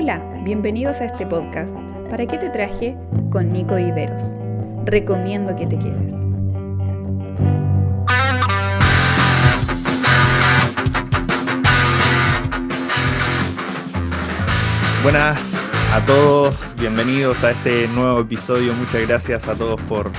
Hola, bienvenidos a este podcast. ¿Para qué te traje? Con Nico Viveros. Recomiendo que te quedes. Buenas a todos, bienvenidos a este nuevo episodio. Muchas gracias a todos por,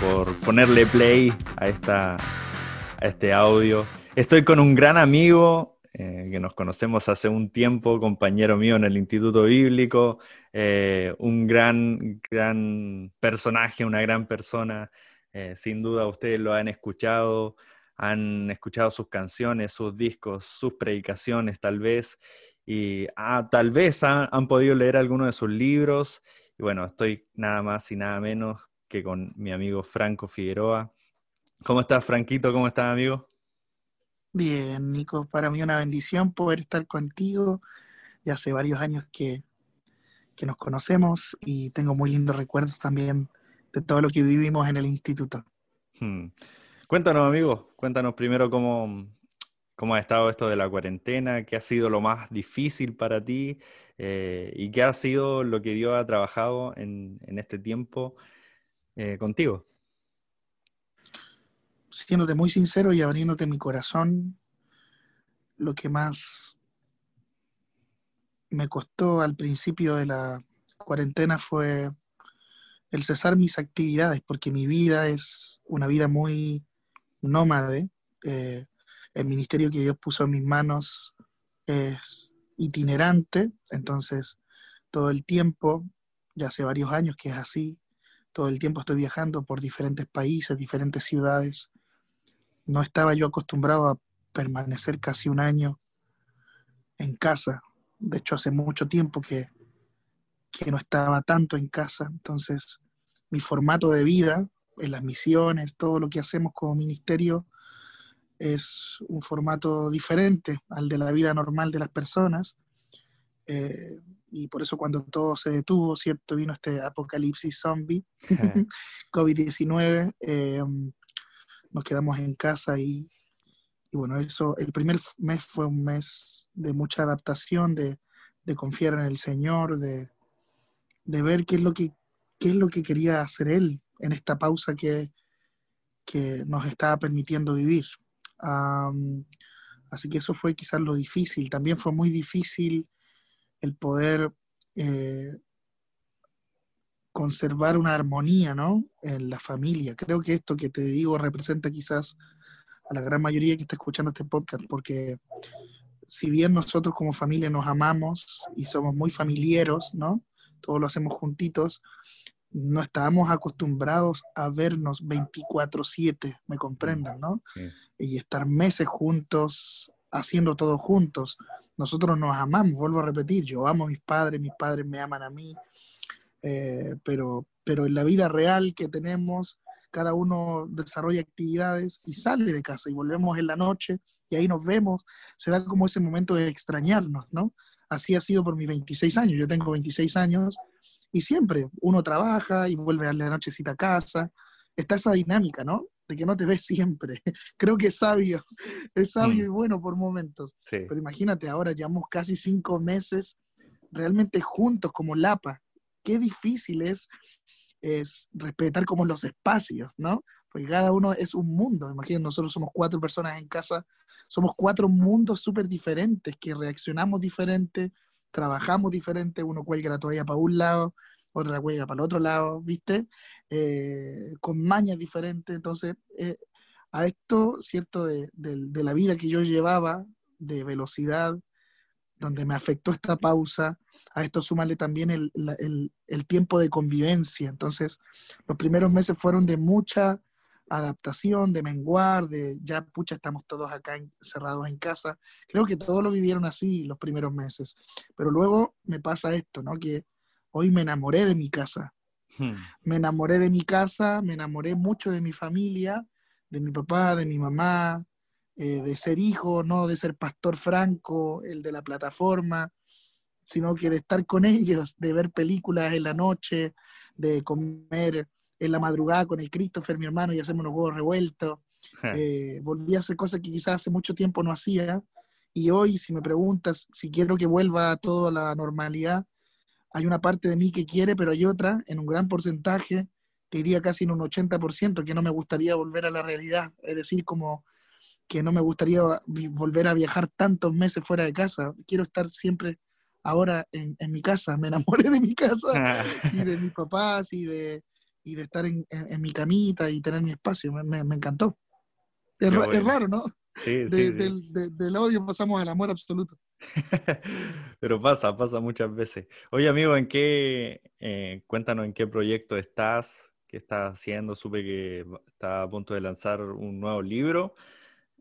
por ponerle play a, esta, a este audio. Estoy con un gran amigo, eh, que nos conocemos hace un tiempo, compañero mío en el Instituto Bíblico, eh, un gran, gran personaje, una gran persona. Eh, sin duda ustedes lo han escuchado, han escuchado sus canciones, sus discos, sus predicaciones tal vez, y ah, tal vez han, han podido leer alguno de sus libros. Y bueno, estoy nada más y nada menos que con mi amigo Franco Figueroa. ¿Cómo estás, Franquito? ¿Cómo estás, amigo? Bien, Nico, para mí una bendición poder estar contigo. Ya hace varios años que, que nos conocemos y tengo muy lindos recuerdos también de todo lo que vivimos en el instituto. Hmm. Cuéntanos, amigo, cuéntanos primero cómo, cómo ha estado esto de la cuarentena, qué ha sido lo más difícil para ti eh, y qué ha sido lo que Dios ha trabajado en, en este tiempo eh, contigo siéndote muy sincero y abriéndote mi corazón, lo que más me costó al principio de la cuarentena fue el cesar mis actividades, porque mi vida es una vida muy nómade. Eh, el ministerio que Dios puso en mis manos es itinerante, entonces todo el tiempo, ya hace varios años que es así, todo el tiempo estoy viajando por diferentes países, diferentes ciudades, no estaba yo acostumbrado a permanecer casi un año en casa. De hecho, hace mucho tiempo que, que no estaba tanto en casa. Entonces, mi formato de vida, en las misiones, todo lo que hacemos como ministerio, es un formato diferente al de la vida normal de las personas. Eh, y por eso cuando todo se detuvo, ¿cierto? Vino este apocalipsis zombie, COVID-19, nos quedamos en casa y, bueno, eso, el primer mes fue un mes de mucha adaptación, de, confiar en el Señor, de, ver qué es lo que es lo que quería hacer Él en esta pausa que, que nos estaba permitiendo vivir. así que eso fue quizás lo difícil. También fue muy difícil el poder eh, conservar una armonía, ¿no? En la familia. Creo que esto que te digo representa quizás a la gran mayoría que está escuchando este podcast, porque si bien nosotros como familia nos amamos y somos muy familiares, ¿no? Todos lo hacemos juntitos, no estábamos acostumbrados a vernos 24/7, me comprendan, ¿no? Y estar meses juntos, haciendo todo juntos. Nosotros nos amamos, vuelvo a repetir, yo amo a mis padres, mis padres me aman a mí, eh, pero, pero en la vida real que tenemos, cada uno desarrolla actividades y sale de casa y volvemos en la noche y ahí nos vemos, se da como ese momento de extrañarnos, ¿no? Así ha sido por mis 26 años, yo tengo 26 años y siempre uno trabaja y vuelve a la nochecita a casa, está esa dinámica, ¿no? De que no te ves siempre. Creo que es sabio, es sabio mm. y bueno por momentos. Pero imagínate, ahora llevamos casi cinco meses realmente juntos como Lapa, qué difícil es, es respetar como los espacios, ¿no? Porque cada uno es un mundo. Imagínense, nosotros somos cuatro personas en casa, somos cuatro mundos súper diferentes, que reaccionamos diferente, trabajamos diferente, uno cuelga la toalla para un lado, otra la cuelga para el otro lado, ¿viste? Eh, con mañas diferentes. Entonces, eh, a esto, ¿cierto? De, de, la vida que yo llevaba, de velocidad, donde me afectó esta pausa, a esto súmale también el, el, tiempo de convivencia. Entonces, los primeros meses fueron de mucha adaptación, de menguar, de ya, pucha, estamos todos acá encerrados en casa. Creo que todos lo vivieron así los primeros meses. Pero luego me pasa esto, ¿no? Que hoy me enamoré de mi casa. Hmm. Me enamoré de mi casa, me enamoré mucho de mi familia, de mi papá, de mi mamá, eh, de ser hijo, no de ser pastor franco, el de la plataforma, sino que de estar con ellos, de ver películas en la noche, de comer en la madrugada con el Christopher, mi hermano, y hacerme unos huevos revueltos. Eh, volví a hacer cosas que quizás hace mucho tiempo no hacía Y hoy, si me preguntas si quiero que vuelva todo a la normalidad, hay una parte de mí que quiere, pero hay otra, en un gran porcentaje, te diría casi en un 80%, que no me gustaría volver a la realidad. Es decir, como que no me gustaría volver a viajar tantos meses fuera de casa. Quiero estar siempre ahora en, mi casa. Me enamoré de mi casa y de mis papás y de, y de estar en, mi camita y tener mi espacio. Me, encantó. Es, raro, ¿no? Sí, sí, Del, odio pasamos al amor absoluto. Pero pasa, pasa muchas veces. Oye, amigo, ¿en qué, eh, cuéntanos en qué proyecto estás, qué estás haciendo? Supe que está a punto de lanzar un nuevo libro.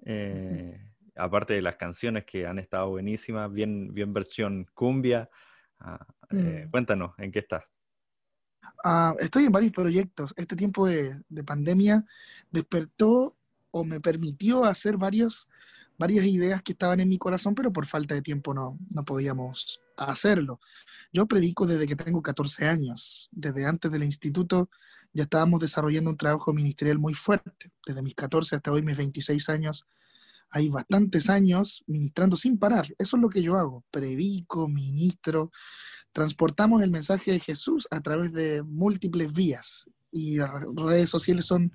Eh, aparte de las canciones que han estado buenísimas, bien, bien versión cumbia. Ah, eh, mm. Cuéntanos, ¿en qué estás? Ah, estoy en varios proyectos. Este tiempo de, pandemia despertó o me permitió hacer varios, varias ideas que estaban en mi corazón, pero por falta de tiempo no, no podíamos hacerlo. Yo predico desde que tengo 14 años. Desde antes del instituto ya estábamos desarrollando un trabajo ministerial muy fuerte. Desde mis 14 hasta hoy, mis 26 años, hay bastantes años ministrando sin parar. Eso es lo que yo hago. Predico, ministro, transportamos el mensaje de Jesús a través de múltiples vías. Y las redes sociales son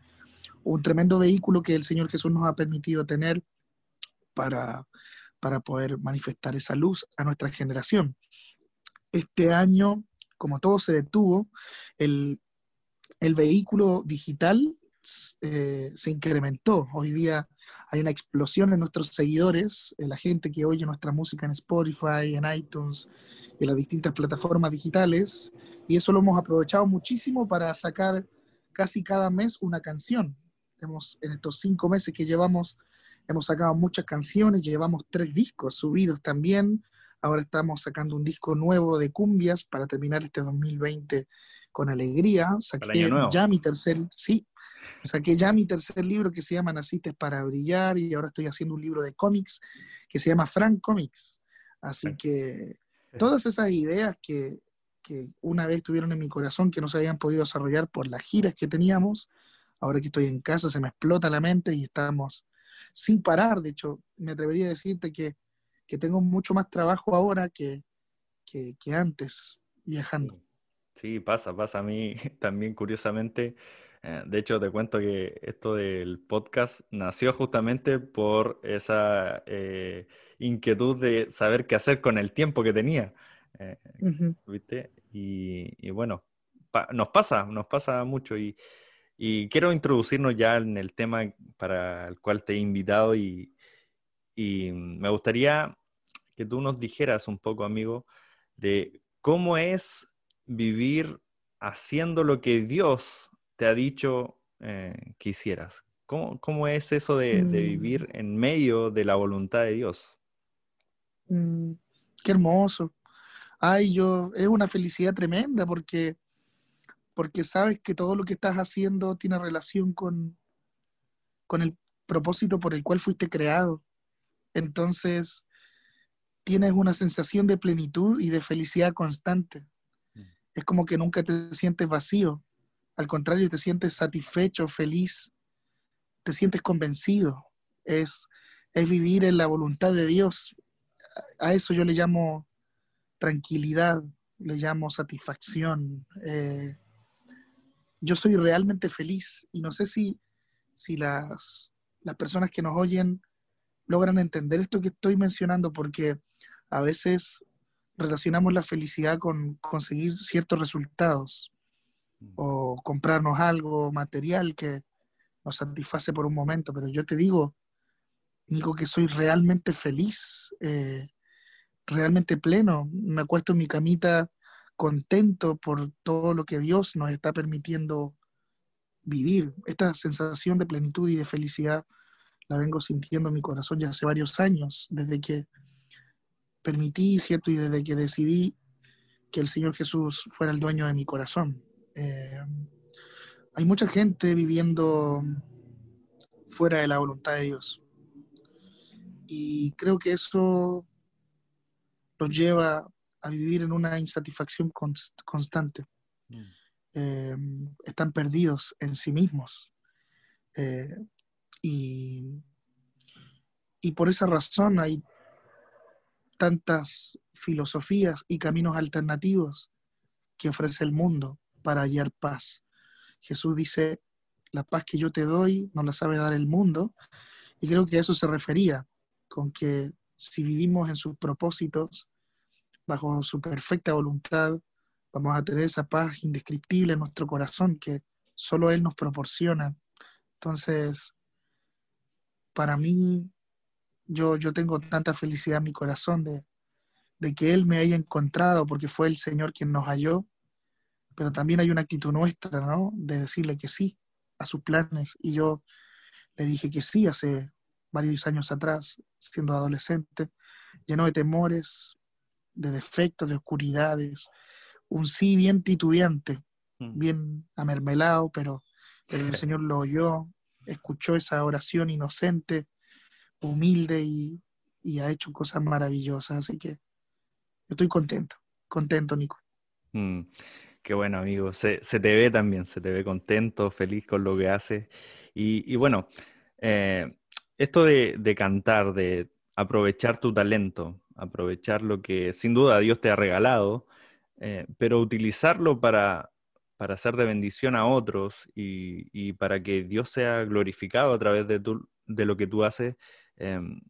un tremendo vehículo que el Señor Jesús nos ha permitido tener para, para poder manifestar esa luz a nuestra generación. Este año, como todo se detuvo, el, el vehículo digital eh, se incrementó. Hoy día hay una explosión en nuestros seguidores, en la gente que oye nuestra música en Spotify, en iTunes, en las distintas plataformas digitales, y eso lo hemos aprovechado muchísimo para sacar casi cada mes una canción. Hemos, en estos cinco meses que llevamos, hemos sacado muchas canciones, llevamos tres discos subidos también. Ahora estamos sacando un disco nuevo de cumbias para terminar este 2020 con alegría. Saqué ya mi tercer, sí, saqué ya mi tercer libro que se llama Naciste para brillar y ahora estoy haciendo un libro de cómics que se llama Frank Comics. Así que todas esas ideas que, que una vez tuvieron en mi corazón que no se habían podido desarrollar por las giras que teníamos, ahora que estoy en casa se me explota la mente y estamos sin parar. De hecho, me atrevería a decirte que, que tengo mucho más trabajo ahora que, que, que antes viajando. Sí, pasa, pasa a mí también curiosamente. Eh, de hecho, te cuento que esto del podcast nació justamente por esa eh, inquietud de saber qué hacer con el tiempo que tenía. Eh, ¿Viste? Y, bueno, nos pasa, nos pasa mucho. Y, quiero introducirnos ya en el tema para el cual te he invitado y me gustaría que tú nos dijeras un poco, amigo, de cómo es vivir haciendo lo que Dios te ha dicho eh, que hicieras? ¿Cómo, es eso de, mm. vivir en medio de la voluntad de Dios? Mm, qué hermoso. Ay, yo, es una felicidad tremenda porque, porque sabes que todo lo que estás haciendo tiene relación con, con el propósito por el cual fuiste creado. Entonces, tienes una sensación de plenitud y de felicidad constante es como que nunca te sientes vacío. Al contrario, te sientes satisfecho, feliz, te sientes convencido. Es, es vivir en la voluntad de Dios. A eso yo le llamo tranquilidad, le llamo satisfacción. Eh, yo soy realmente feliz y no sé si, si las, las personas que nos oyen logran entender esto que estoy mencionando, porque a veces relacionamos la felicidad con conseguir ciertos resultados mm. o comprarnos algo material que nos satisface por un momento, pero yo te digo, digo que soy realmente feliz, eh, realmente pleno, me acuesto en mi camita contento por todo lo que Dios nos está permitiendo vivir. Esta sensación de plenitud y de felicidad la vengo sintiendo en mi corazón ya hace varios años, desde que permití, ¿cierto? Y desde que decidí que el Señor Jesús fuera el dueño de mi corazón. Eh, hay mucha gente viviendo fuera de la voluntad de Dios. Y creo que eso los lleva a vivir en una insatisfacción constante. Mm. Eh, están perdidos en sí mismos. Eh, y, y por esa razón hay tantas filosofías y caminos alternativos que ofrece el mundo para hallar paz. Jesús dice, la paz que yo te doy no la sabe dar el mundo, y creo que a eso se refería, con que si vivimos en sus propósitos, bajo su perfecta voluntad, vamos a tener esa paz indescriptible en nuestro corazón que solo Él nos proporciona. Entonces, para mí, yo, yo tengo tanta felicidad en mi corazón de, de que Él me haya encontrado, porque fue el Señor quien nos halló, pero también hay una actitud nuestra, ¿no? De decirle que sí a sus planes. Y yo le dije que sí hace varios años atrás, siendo adolescente, lleno de temores, de defectos, de oscuridades, un sí bien titubeante, mm. bien amermelado, pero, el Señor lo oyó, escuchó esa oración inocente, humilde y, ha hecho cosas maravillosas. Así que yo estoy contento, contento, Nico. Mm. Qué bueno, amigo. Se, te ve también, se te ve contento, feliz con lo que haces. Y, bueno, eh, esto de, cantar, de aprovechar tu talento, aprovechar lo que sin duda Dios te ha regalado, eh, pero utilizarlo para, para ser de bendición a otros y, para que Dios sea glorificado a través de, de lo que tú haces, em,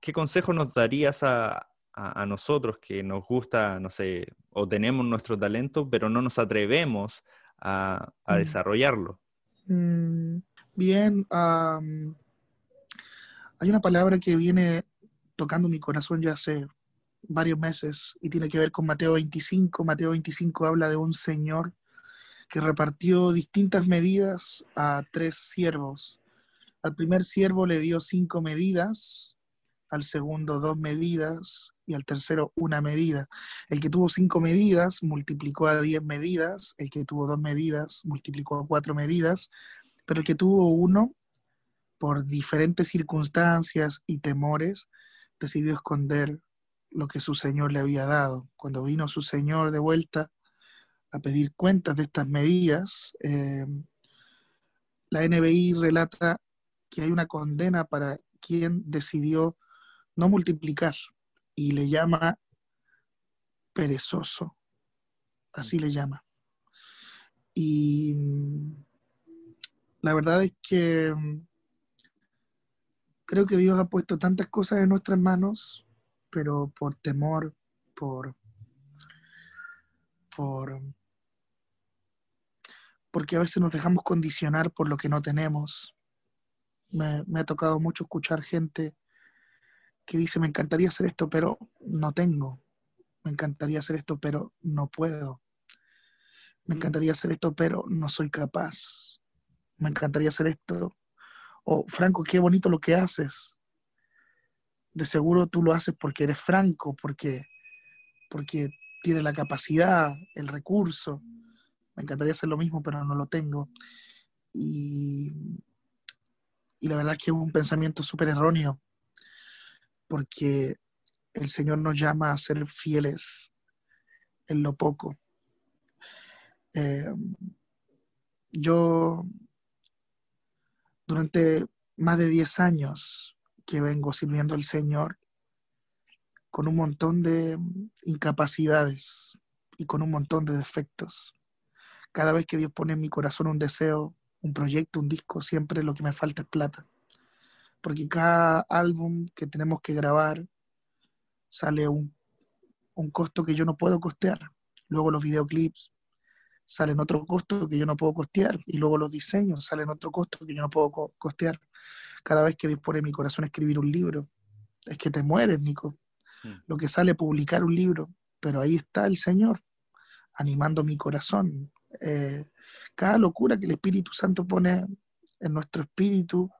¿qué consejo nos darías a, a, nosotros que nos gusta, no sé, o tenemos nuestro talento, pero no nos atrevemos a, mm. desarrollarlo? Mm, bien, hay una palabra que viene tocando mi corazón ya hace varios meses y tiene que ver con Mateo 25. Mateo 25 habla de un señor que repartió distintas medidas a tres siervos. Al primer siervo le dio cinco medidas, al segundo dos medidas y al tercero una medida. El que tuvo cinco medidas multiplicó a diez medidas, el que tuvo dos medidas multiplicó a cuatro medidas, pero el que tuvo uno, por diferentes circunstancias y temores, decidió esconder lo que su Señor le había dado. Cuando vino su Señor de vuelta a pedir cuentas de estas medidas, eh, la NBI relata que hay una condena para quien decidió no multiplicar, y le llama perezoso, así le llama. Y mm, la verdad es que mm, creo que Dios ha puesto tantas cosas en nuestras manos, pero por temor, por, por, porque a veces nos dejamos condicionar por lo que no tenemos. Me, me ha tocado mucho escuchar gente que dice, me encantaría hacer esto, pero no tengo. Me encantaría hacer esto, pero no puedo. Me mm. encantaría hacer esto, pero no soy capaz. Me encantaría hacer esto. O, Franco, qué bonito lo que haces. De seguro tú lo haces porque eres franco, porque, porque tienes la capacidad, el recurso. Me encantaría hacer lo mismo, pero no lo tengo. Y, y la verdad es que es un pensamiento súper erróneo porque el Señor nos llama a ser fieles en lo poco. Eh, yo durante más de 10 años que vengo sirviendo al Señor con un montón de incapacidades y con un montón de defectos. Cada vez que Dios pone en mi corazón un deseo, un proyecto, un disco, siempre lo que me falta es plata porque cada álbum que tenemos que grabar sale un, un costo que yo no puedo costear. Luego los videoclips salen otro costo que yo no puedo costear. Y luego los diseños salen otro costo que yo no puedo costear. Cada vez que dispone mi corazón a escribir un libro, es que te mueres, Nico. Mm. Lo que sale publicar un libro, pero ahí está el Señor animando mi corazón. Eh, cada locura que el Espíritu Santo pone en nuestro espíritu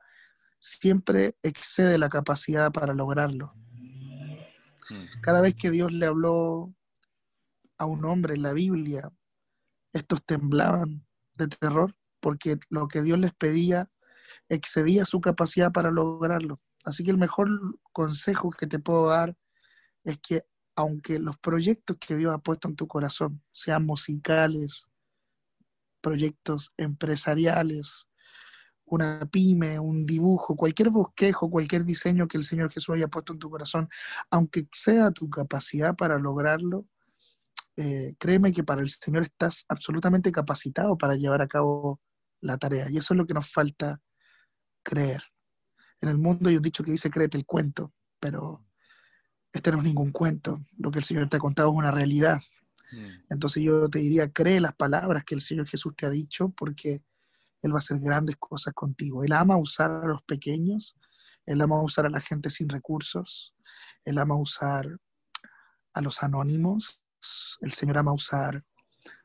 siempre excede la capacidad para lograrlo. Cada vez que Dios le habló a un hombre en la Biblia, estos temblaban de terror porque lo que Dios les pedía excedía su capacidad para lograrlo. Así que el mejor consejo que te puedo dar es que aunque los proyectos que Dios ha puesto en tu corazón sean musicales, proyectos empresariales, una pyme, un dibujo, cualquier bosquejo, cualquier diseño que el Señor Jesús haya puesto en tu corazón, aunque sea tu capacidad para lograrlo, eh, créeme que para el Señor estás absolutamente capacitado para llevar a cabo la tarea. Y eso es lo que nos falta creer. En el mundo hay un dicho que dice créete el cuento, pero este no es ningún cuento. Lo que el Señor te ha contado es una realidad. Mm. Entonces yo te diría, cree las palabras que el Señor Jesús te ha dicho porque Él va a hacer grandes cosas contigo. Él ama usar a los pequeños, Él ama usar a la gente sin recursos, Él ama usar a los anónimos, el Señor ama usar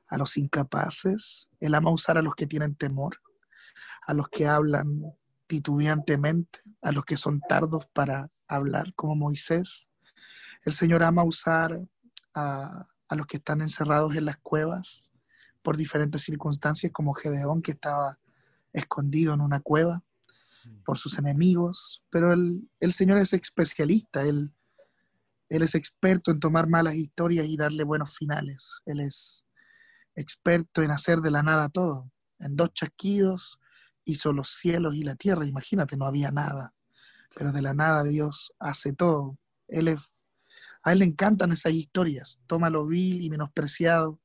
a los incapaces, Él ama usar a los que tienen temor, a los que hablan titubeantemente, a los que son tardos para hablar, como Moisés. El Señor ama usar a, a los que están encerrados en las cuevas por diferentes circunstancias, como Gedeón, que estaba escondido en una cueva por sus enemigos, pero el, Señor es especialista, él, él es experto en tomar malas historias y darle buenos finales, Él es experto en hacer de la nada todo. En dos chasquidos hizo los cielos y la tierra, imagínate, no había nada, pero de la nada Dios hace todo. Él es a él le encantan esas historias. Toma lo vil y menospreciado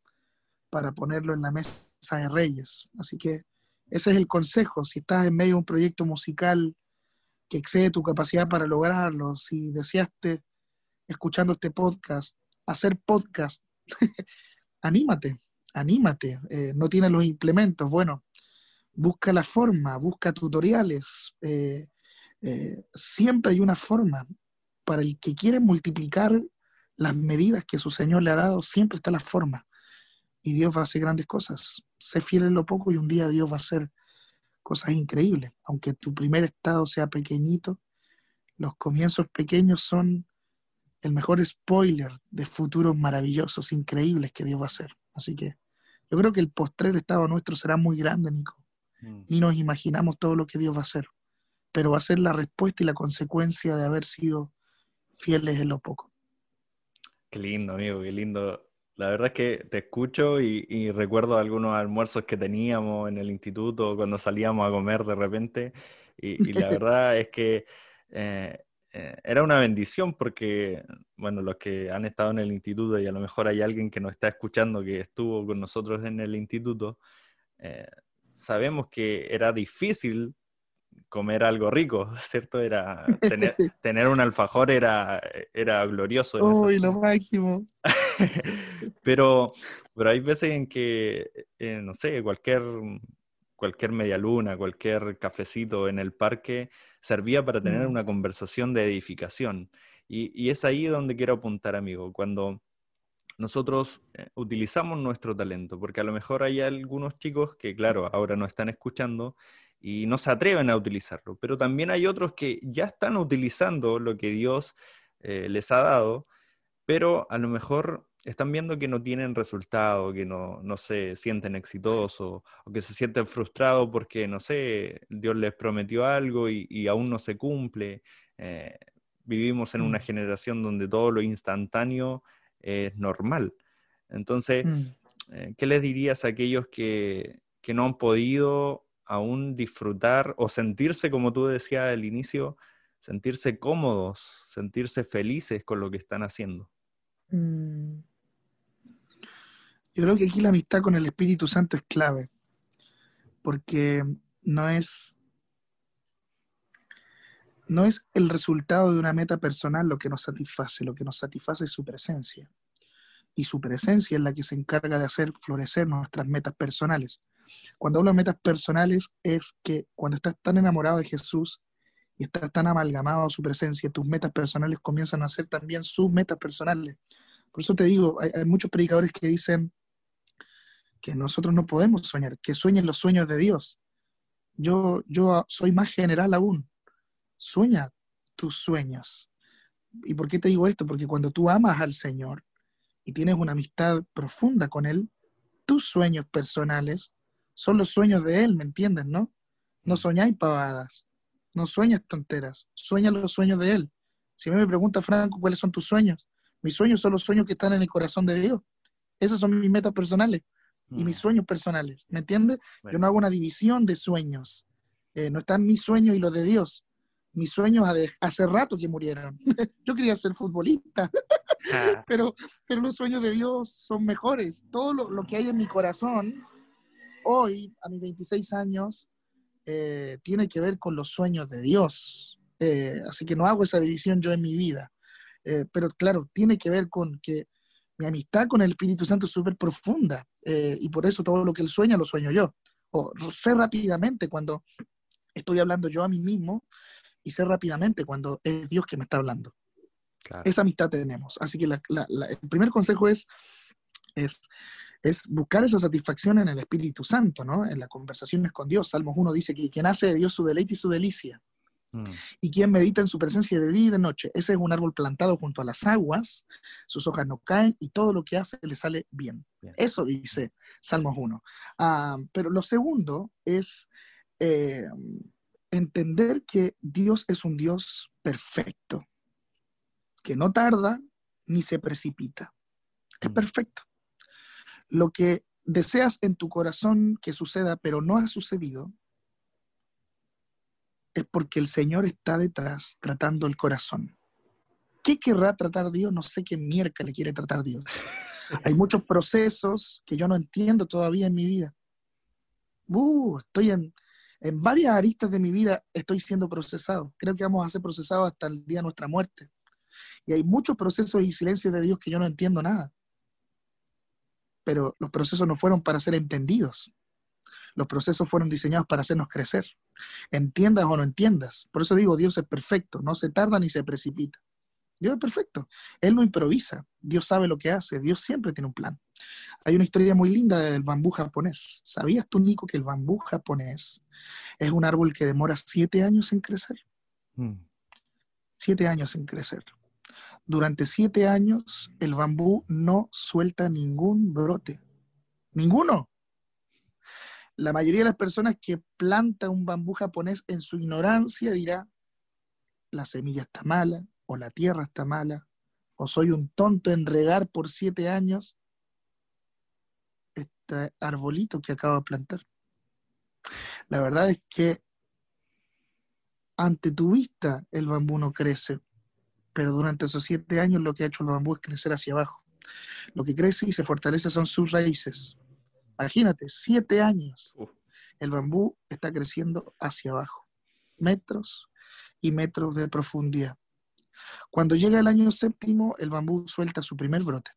para ponerlo en la mesa de reyes. Así que ese es el consejo. Si estás en medio de un proyecto musical que excede tu capacidad para lograrlo, si deseaste, escuchando este podcast, hacer podcast, anímate, anímate. Eh, no tienes los implementos. Bueno, busca la forma, busca tutoriales. Eh, eh, siempre hay una forma para el que quiere multiplicar las medidas que su Señor le ha dado, siempre está la forma. Y Dios va a hacer grandes cosas. Sé fiel en lo poco y un día Dios va a hacer cosas increíbles. Aunque tu primer estado sea pequeñito, los comienzos pequeños son el mejor spoiler de futuros maravillosos, increíbles que Dios va a hacer. Así que yo creo que el postrer estado nuestro será muy grande, Nico. Mm. Ni nos imaginamos todo lo que Dios va a hacer. Pero va a ser la respuesta y la consecuencia de haber sido fieles en lo poco. Qué lindo, amigo, qué lindo. La verdad es que te escucho y, recuerdo algunos almuerzos que teníamos en el instituto cuando salíamos a comer de repente. Y, la verdad es que eh, eh, era una bendición porque, bueno, los que han estado en el instituto y a lo mejor hay alguien que nos está escuchando que estuvo con nosotros en el instituto, eh, sabemos que era difícil comer algo rico, ¿cierto? Era tener, un alfajor era, era glorioso. Uy, lo máximo. pero, pero hay veces en que, eh, no sé, cualquier, cualquier media luna, cualquier cafecito en el parque servía para tener mm. una conversación de edificación. Y, y es ahí donde quiero apuntar, amigo, cuando nosotros eh, utilizamos nuestro talento, porque a lo mejor hay algunos chicos que, claro, ahora no están escuchando y no se atreven a utilizarlo, pero también hay otros que ya están utilizando lo que Dios eh, les ha dado, pero a lo mejor están viendo que no tienen resultado, que no, se sienten exitosos o que se sienten frustrados porque, no sé, Dios les prometió algo y, aún no se cumple. Eh, vivimos en una mm. generación donde todo lo instantáneo es normal. Entonces, mm. eh, ¿qué les dirías a aquellos que, que no han podido aún disfrutar o sentirse, como tú decías al inicio, sentirse cómodos, sentirse felices con lo que están haciendo. Mm. Yo creo que aquí la amistad con el Espíritu Santo es clave, porque no es no es el resultado de una meta personal lo que nos satisface, lo que nos satisface es su presencia. Y su presencia es la que se encarga de hacer florecer nuestras metas personales. Cuando hablo de metas personales es que cuando estás tan enamorado de Jesús y estás tan amalgamado a su presencia, tus metas personales comienzan a ser también sus metas personales. Por eso te digo, hay, muchos predicadores que dicen que nosotros no podemos soñar, que sueñen los sueños de Dios. Yo, yo soy más general aún. Sueña tus sueños. ¿Y por qué te digo esto? Porque cuando tú amas al Señor y tienes una amistad profunda con Él, tus sueños personales son los sueños de Él, ¿me entiendes, no? No mm. soñáis pavadas, no sueñas tonteras, sueñas los sueños de Él. Si me pregunta Franco cuáles son tus sueños, mis sueños son los sueños que están en el corazón de Dios. Esas son mis metas personales y mis mm. sueños personales, ¿me entiendes? Yo no hago una división de sueños. Eh, no están mis sueños y los de Dios. Mis sueños hace rato que murieron. Yo quería ser futbolista, ah. pero, pero los sueños de Dios son mejores. Todo lo, que hay en mi corazón hoy, a mis 26 años, eh, tiene que ver con los sueños de Dios. Eh, así que no hago esa división yo en mi vida. pero claro, tiene que ver con que mi amistad con el Espíritu Santo es súper profunda y por eso todo lo que él sueña lo sueño yo. O sé rápidamente cuando estoy hablando yo a mí mismo y sé rápidamente cuando es Dios que me está hablando. Esa amistad tenemos. Así que el primer consejo es, es, es, buscar esa satisfacción en el Espíritu Santo, ¿no? En las conversaciones con Dios. Salmos 1 dice que quien hace de Dios su deleite y su delicia. Mm. Y quien medita en su presencia de día y de noche. Ese es un árbol plantado junto a las aguas, sus hojas no caen y todo lo que hace le sale bien. Eso dice Salmos 1. Ah, pero lo segundo es eh, entender que Dios es un Dios perfecto, que no tarda ni se precipita. Es mm. perfecto. Lo que deseas en tu corazón que suceda, pero no ha sucedido, es porque el Señor está detrás tratando el corazón. ¿Qué querrá tratar Dios? No sé qué mierda le quiere tratar Dios. Hay muchos procesos que yo no entiendo todavía en mi vida. Uh, estoy en, en varias aristas de mi vida estoy siendo procesado. Creo que vamos a ser procesados hasta el día de nuestra muerte. Y hay muchos procesos y silencios de Dios que yo no entiendo nada. Pero los procesos no fueron para ser entendidos. Los procesos fueron diseñados para hacernos crecer. Entiendas o no entiendas. Por eso digo, Dios es perfecto, no se tarda ni se precipita. Dios es perfecto. Él no improvisa. Dios sabe lo que hace. Dios siempre tiene un plan. Hay una historia muy linda del bambú japonés. ¿Sabías tú, Nico, que el bambú japonés es un árbol que demora siete años en crecer? Hmm. Siete años en crecer. Durante siete años el bambú no suelta ningún brote. Ninguno. La mayoría de las personas que planta un bambú japonés en su ignorancia dirá, la semilla está mala, o la tierra está mala, o soy un tonto en regar por siete años este arbolito que acabo de plantar. La verdad es que ante tu vista el bambú no crece, pero durante esos siete años lo que ha hecho el bambú es crecer hacia abajo. Lo que crece y se fortalece son sus raíces. Imagínate, siete años. El bambú está creciendo hacia abajo, metros y metros de profundidad. Cuando llega el año séptimo, el bambú suelta su primer brote.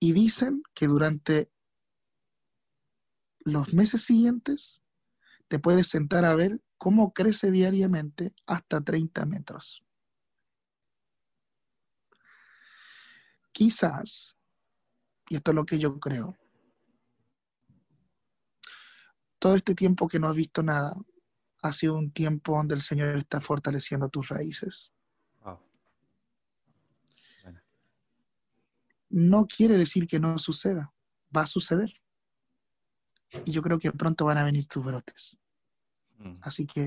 Y dicen que durante los meses siguientes te puedes sentar a ver cómo crece diariamente hasta 30 metros. Quizás, y esto es lo que yo creo, todo este tiempo que no has visto nada ha sido un tiempo donde el Señor está fortaleciendo tus raíces. no quiere decir que no suceda, va a suceder. Y yo creo que pronto van a venir tus brotes. Mm. Así que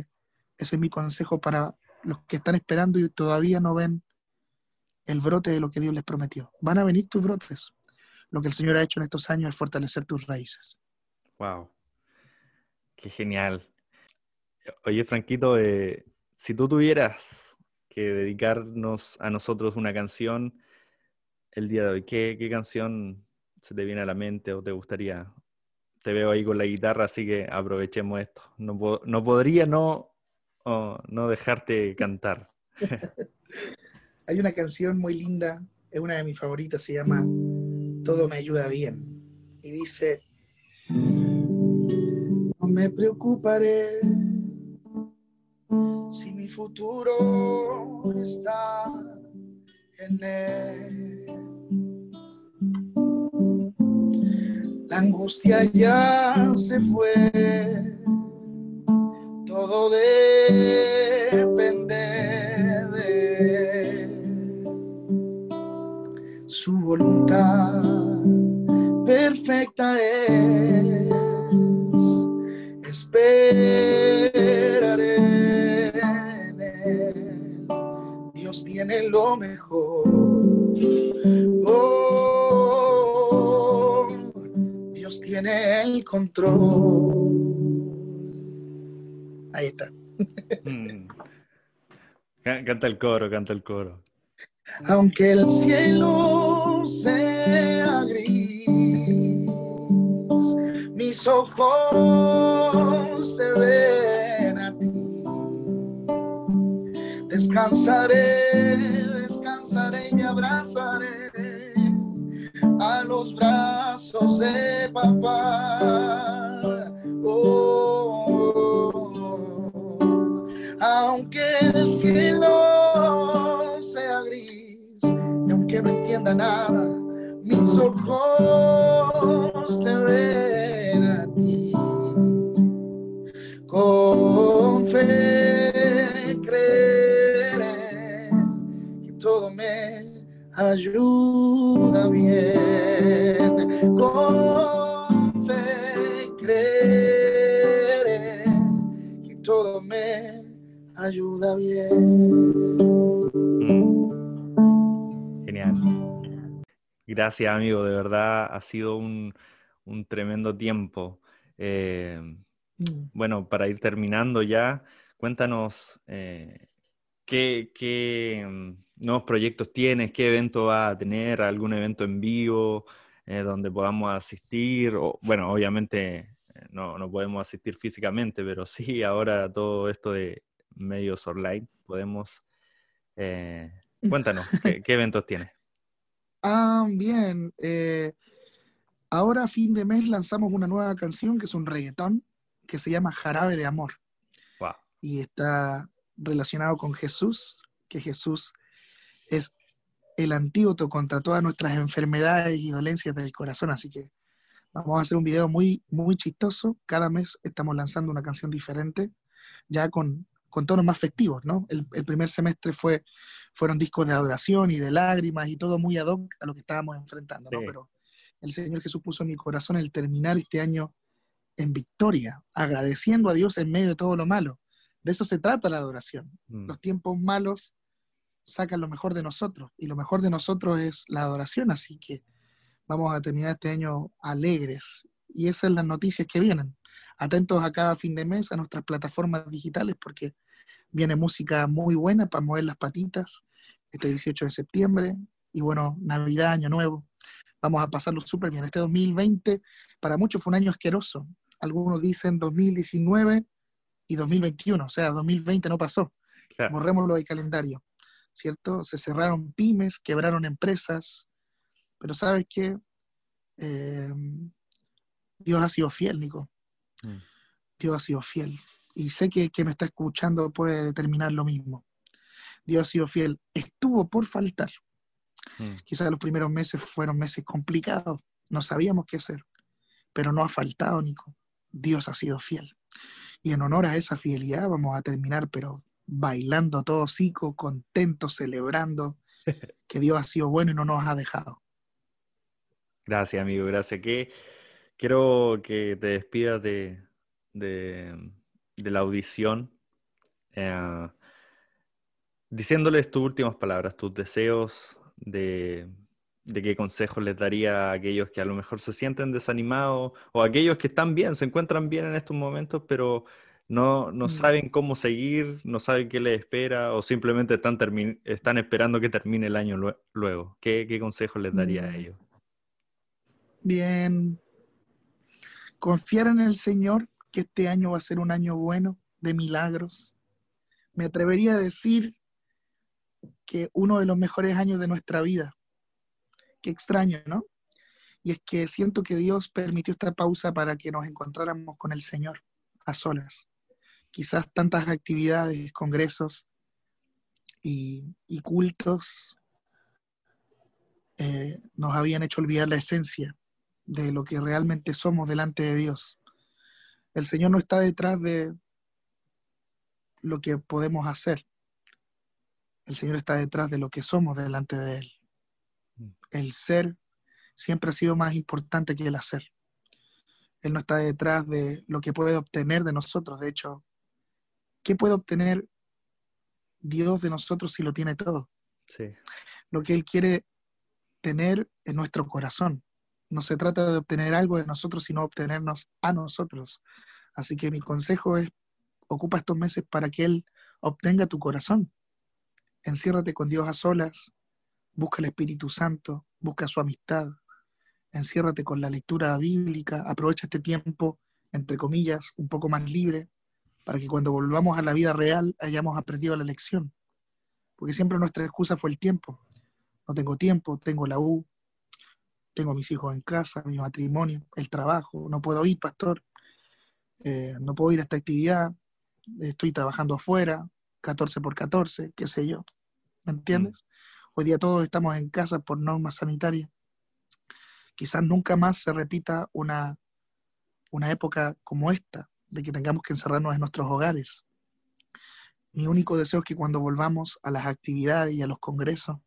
ese es mi consejo para los que están esperando y todavía no ven el brote de lo que Dios les prometió. Van a venir tus brotes. Lo que el Señor ha hecho en estos años es fortalecer tus raíces. Wow. Qué genial. Oye, Franquito, eh, si tú tuvieras que dedicarnos a nosotros una canción, el día de hoy? ¿Qué, canción se te viene a la mente o te gustaría? Te veo ahí con la guitarra, así que aprovechemos esto. No, podría no, no dejarte cantar. Hay una canción muy linda, es una de mis favoritas, se llama Todo me ayuda bien. Y dice, no me preocuparé si mi futuro está en él. La angustia ya se fue, todo depende voluntad perfecta es. Esperaré. Dios tiene lo mejor. tiene el control. Ahí está. Mm. Ca- Canta el coro, canta el coro. Aunque el cielo sea gris, mis ojos te ven a ti. Descansaré, descansaré y me abrazaré a los brazos de papá. Oh, oh, oh. aunque el cielo aunque no entienda nada, mis ojos te ven a ti. Con fe creeré que todo me ayuda bien. Con fe creeré que todo me ayuda bien. Gracias, amigo. De verdad ha sido un, un tremendo tiempo. Eh, Mm. bueno, para ir terminando ya, cuéntanos eh, qué, qué, mm, nuevos proyectos tienes, qué evento vas a tener, algún evento en vivo eh, donde podamos asistir. O, bueno, obviamente no, no podemos asistir físicamente, pero sí ahora todo esto de medios online podemos. cuéntanos, ¿qué, qué eventos tienes? Bien. eh, ahora a fin de mes lanzamos una nueva canción que es un reggaetón que se llama Jarabe de Amor Wow. y está relacionado con Jesús, que Jesús es el antídoto contra todas nuestras enfermedades y dolencias del corazón. Así que vamos a hacer un video muy, muy chistoso. Cada mes estamos lanzando una canción diferente, ya con, con tonos más festivos, ¿no? El, el primer semestre fue, fueron discos de adoración y de lágrimas y todo muy ad hoc a lo que estábamos enfrentando, ¿no? Sí. Pero el Señor Jesús puso en mi corazón el terminar este año en victoria, agradeciendo a Dios en medio de todo lo malo. De eso se trata la adoración. Mm, Los tiempos malos sacan lo mejor de nosotros y lo mejor de nosotros es la adoración, así que vamos a terminar este año alegres y esas son las noticias que vienen. Atentos a cada fin de mes a nuestras plataformas digitales porque viene música muy buena para mover las patitas este 18 de septiembre y bueno, Navidad, Año Nuevo. Vamos a pasarlo súper bien. Este 2020 para muchos fue un año asqueroso. Algunos dicen 2019 y 2021, o sea, 2020 no pasó claro. borrémoslo del calendario, ¿cierto? Se cerraron pymes, quebraron empresas, pero ¿sabes qué? Eh, Dios ha sido fiel, Nico. Mm. Dios ha sido fiel. Y sé que que me está escuchando puede determinar lo mismo. Dios ha sido fiel. Estuvo por faltar. Mm. Quizás los primeros meses fueron meses complicados. No sabíamos qué hacer. Pero no ha faltado, Nico. Dios ha sido fiel. Y en honor a esa fidelidad vamos a terminar, pero bailando todo hocico, contentos, celebrando que Dios ha sido bueno y no nos ha dejado. Gracias, amigo, gracias. Que quiero que te despidas de, de, de la audición, eh, diciéndoles tus últimas palabras, tus deseos de, de qué consejos les daría a aquellos que a lo mejor se sienten desanimados o a aquellos que están bien, se encuentran bien en estos momentos, pero no, no Mm. saben cómo seguir, no saben qué les espera o simplemente están, están esperando que termine el año lue- luego. ¿Qué, qué consejos les daría a Mm. ellos? Bien. Confiar en el Señor que este año va a ser un año bueno, de milagros. Me atrevería a decir que uno de los mejores años de nuestra vida. Qué extraño, ¿no? Y es que siento que Dios permitió esta pausa para que nos encontráramos con el Señor a solas. Quizás tantas actividades, congresos y, cultos eh, nos habían hecho olvidar la esencia de lo que realmente somos delante de Dios. El Señor no está detrás de lo que podemos hacer. El Señor está detrás de lo que somos delante de Él. El ser siempre ha sido más importante que el hacer. Él no está detrás de lo que puede obtener de nosotros. De hecho, ¿qué puede obtener Dios de nosotros si lo tiene todo? Sí. Lo que Él quiere tener en nuestro corazón. No se trata de obtener algo de nosotros, sino obtenernos a nosotros. Así que mi consejo es ocupa estos meses para que Él obtenga tu corazón. Enciérrate con Dios a solas, busca el Espíritu Santo, busca su amistad, enciérrate con la lectura bíblica, aprovecha este tiempo, entre comillas, un poco más libre, para que cuando volvamos a la vida real hayamos aprendido la lección. Porque siempre nuestra excusa fue el tiempo. No tengo tiempo, tengo la U, tengo mis hijos en casa, mi matrimonio, el trabajo, no puedo ir, pastor, eh, no puedo ir a esta actividad, estoy trabajando afuera, 14 por 14, qué sé yo. ¿Me entiendes? Mm. Hoy día todos estamos en casa por normas sanitarias. Quizás nunca más se repita una, una época como esta, de que tengamos que encerrarnos en nuestros hogares. Mi único deseo es que cuando volvamos a las actividades y a los congresos,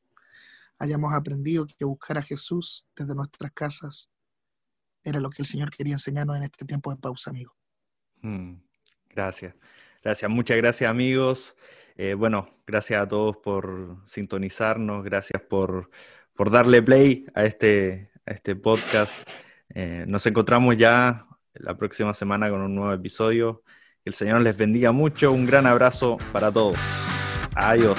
hayamos aprendido que buscar a Jesús desde nuestras casas era lo que el Señor quería enseñarnos en este tiempo de pausa, amigo. Mm, gracias. Gracias, muchas gracias amigos. Eh, bueno, gracias a todos por sintonizarnos, gracias por, darle play a este, a este podcast. Eh, nos encontramos ya la próxima semana con un nuevo episodio. Que el Señor les bendiga mucho. Un gran abrazo para todos. Adiós.